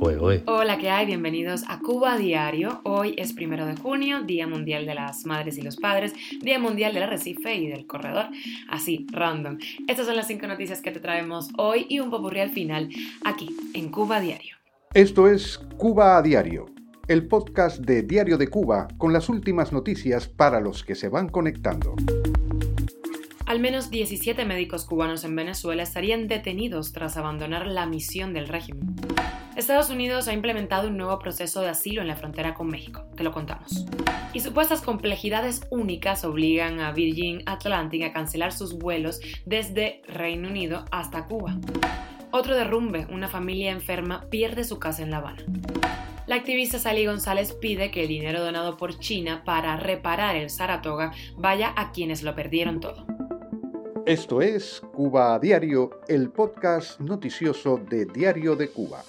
Hola, ¿qué hay? Bienvenidos a Cuba Diario. Hoy es primero de junio, Día Mundial de las Madres y los Padres, Día Mundial del Arrecife y del Corredor. Así, random. Estas son las cinco noticias que te traemos hoy y un popurrí al final, aquí, en Cuba Diario. Esto es Cuba a Diario, el podcast de Diario de Cuba con las últimas noticias para los que se van conectando. Al menos 17 médicos cubanos en Venezuela estarían detenidos tras abandonar la misión del régimen. Estados Unidos ha implementado un nuevo proceso de asilo en la frontera con México, te lo contamos. Y supuestas complejidades únicas obligan a Virgin Atlantic a cancelar sus vuelos desde Reino Unido hasta Cuba. Otro derrumbe, una familia enferma pierde su casa en La Habana. La activista Sally González pide que el dinero donado por China para reparar el Saratoga vaya a quienes lo perdieron todo. Esto es Cuba a Diario, el podcast noticioso de Diario de Cuba.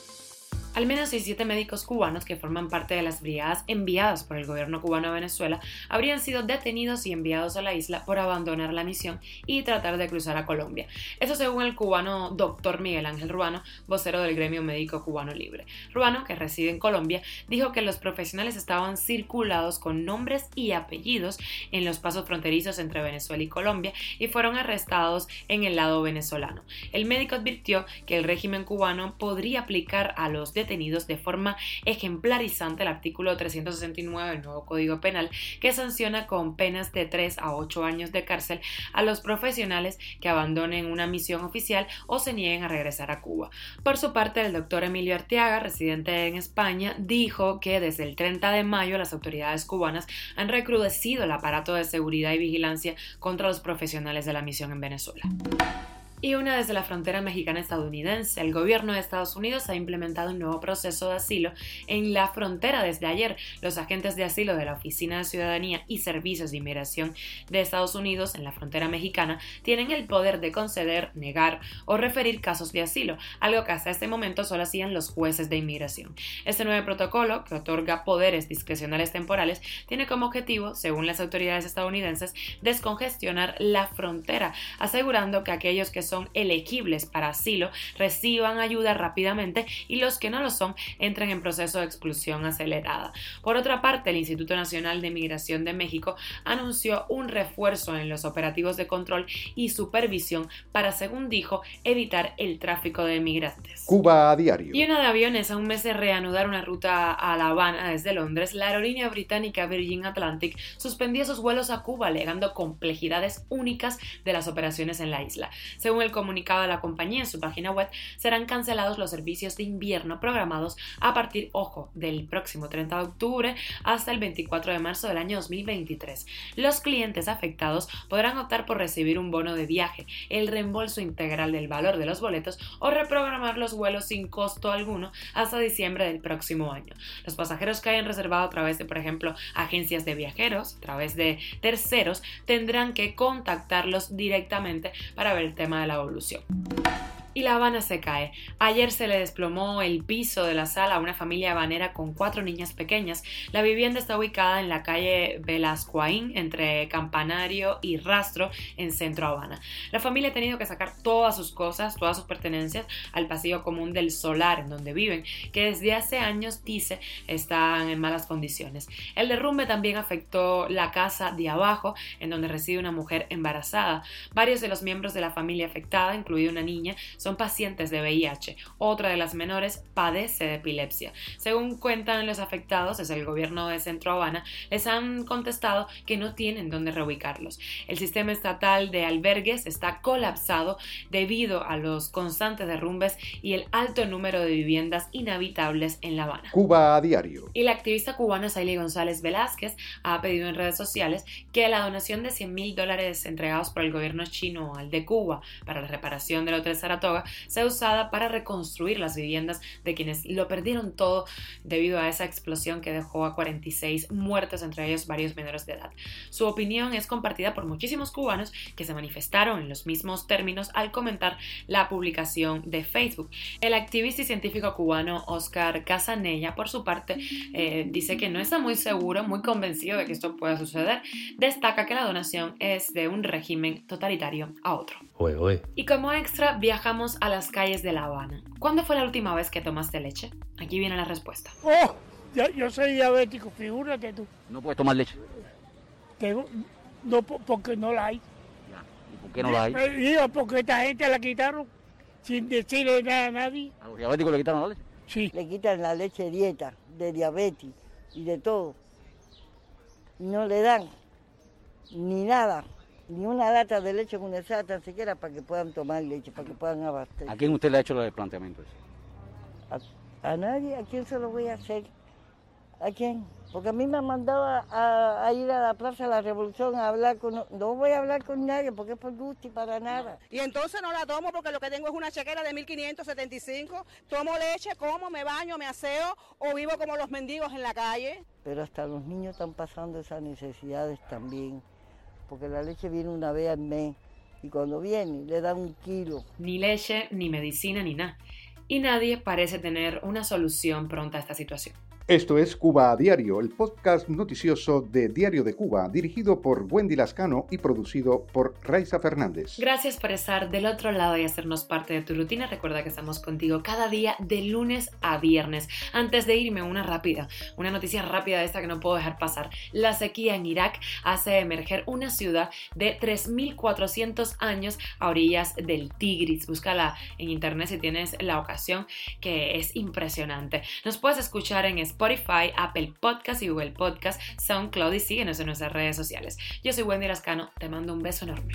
Al menos 17 médicos cubanos que forman parte de las brigadas enviadas por el gobierno cubano a Venezuela habrían sido detenidos y enviados a la isla por abandonar la misión y tratar de cruzar a Colombia. Eso según el cubano doctor Miguel Ángel Ruano, vocero del gremio médico cubano libre. Ruano, que reside en Colombia, dijo que los profesionales estaban circulados con nombres y apellidos en los pasos fronterizos entre Venezuela y Colombia y fueron arrestados en el lado venezolano. El médico advirtió que el régimen cubano podría aplicar a los detenidos de forma ejemplarizante el artículo 369 del nuevo Código Penal, que sanciona con penas de 3 a 8 años de cárcel a los profesionales que abandonen una misión oficial o se nieguen a regresar a Cuba. Por su parte, el doctor Emilio Arteaga, residente en España, dijo que desde el 30 de mayo las autoridades cubanas han recrudecido el aparato de seguridad y vigilancia contra los profesionales de la misión en Venezuela y una desde la frontera mexicana estadounidense. El gobierno de Estados Unidos ha implementado un nuevo proceso de asilo en la frontera desde ayer. Los agentes de asilo de la Oficina de Ciudadanía y Servicios de Inmigración de Estados Unidos en la frontera mexicana tienen el poder de conceder, negar o referir casos de asilo, algo que hasta este momento solo hacían los jueces de inmigración. Este nuevo protocolo, que otorga poderes discrecionales temporales, tiene como objetivo, según las autoridades estadounidenses, descongestionar la frontera, asegurando que aquellos que son elegibles para asilo reciban ayuda rápidamente y los que no lo son entren en proceso de exclusión acelerada. Por otra parte, el Instituto Nacional de Migración de México anunció un refuerzo en los operativos de control y supervisión para, según dijo, evitar el tráfico de migrantes. Cuba a diario. Y una de aviones a un mes de reanudar una ruta a La Habana desde Londres, la aerolínea británica Virgin Atlantic suspendió sus vuelos a Cuba alegando complejidades únicas de las operaciones en la isla. Según el comunicado de la compañía en su página web, serán cancelados los servicios de invierno programados a partir, ojo, del próximo 30 de octubre hasta el 24 de marzo del año 2023. Los clientes afectados podrán optar por recibir un bono de viaje, el reembolso integral del valor de los boletos o reprogramar los vuelos sin costo alguno hasta diciembre del próximo año. Los pasajeros que hayan reservado a través de, por ejemplo, agencias de viajeros, a través de terceros, tendrán que contactarlos directamente para ver el tema de la evolución y La Habana se cae. Ayer se le desplomó el piso de la sala a una familia habanera con cuatro niñas pequeñas. La vivienda está ubicada en la calle Velascoaín, entre Campanario y Rastro, en Centro Habana. La familia ha tenido que sacar todas sus cosas, todas sus pertenencias, al pasillo común del solar en donde viven, que desde hace años, dice, están en malas condiciones. El derrumbe también afectó la casa de abajo, en donde reside una mujer embarazada. Varios de los miembros de la familia afectada, incluida una niña, son pacientes de VIH. Otra de las menores padece de epilepsia. Según cuentan los afectados, desde el gobierno de Centro Habana, les han contestado que no tienen dónde reubicarlos. El sistema estatal de albergues está colapsado debido a los constantes derrumbes y el alto número de viviendas inhabitables en La Habana. Cuba a diario. Y la activista cubana Saily González Velázquez ha pedido en redes sociales que la donación de 100 mil dólares entregados por el gobierno chino al de Cuba para la reparación del Hotel Saratoga sea usada para reconstruir las viviendas de quienes lo perdieron todo debido a esa explosión que dejó a 46 muertos, entre ellos varios menores de edad. Su opinión es compartida por muchísimos cubanos que se manifestaron en los mismos términos al comentar la publicación de Facebook. El activista y científico cubano Oscar Casanella, por su parte, eh, dice que no está muy seguro, muy convencido de que esto pueda suceder. Destaca que la donación es de un régimen totalitario a otro. Y como extra, viajamos vamos a las calles de La Habana. ¿Cuándo fue la última vez que tomaste leche? Aquí viene la respuesta. ¡Oh! Yo, soy diabético, figúrate tú. ¿No puedes tomar leche? no, porque no la hay. ¿Y por qué no la hay? Digo, porque esta gente la quitaron sin decirle nada a nadie. ¿A los diabéticos le quitaron la leche? Sí. Le quitan la leche dieta, de diabetes y de todo. Y no le dan ni nada, ni una lata de leche condensada tan siquiera para que puedan tomar leche, para que puedan abastecer. ¿A quién usted le ha hecho el planteamiento? A, a nadie, ¿a quién se lo voy a hacer? ¿A quién? Porque a mí me han mandado a, ir a la Plaza de la Revolución a hablar con... No voy a hablar con nadie porque es por gusto y para nada. Y entonces no la tomo porque lo que tengo es una chequera de 1575. Tomo leche, como, me baño, me aseo o vivo como los mendigos en la calle. Pero hasta los niños están pasando esas necesidades también. Porque la leche viene una vez al mes y cuando viene le dan un kilo. Ni leche, ni medicina, ni nada. Y nadie parece tener una solución pronta a esta situación. Esto es Cuba a Diario, el podcast noticioso de Diario de Cuba, dirigido por Wendy Lascano y producido por Raiza Fernández. Gracias por estar del otro lado y hacernos parte de tu rutina. Recuerda que estamos contigo cada día de lunes a viernes. Antes de irme, una rápida, una noticia rápida de esta que no puedo dejar pasar. La sequía en Irak hace emerger una ciudad de 3.400 años a orillas del Tigris. Búscala en internet si tienes la ocasión, que es impresionante. Nos puedes escuchar en Spotify, Apple Podcast y Google Podcast, SoundCloud y síguenos en nuestras redes sociales. Yo soy Wendy Lascano, te mando un beso enorme.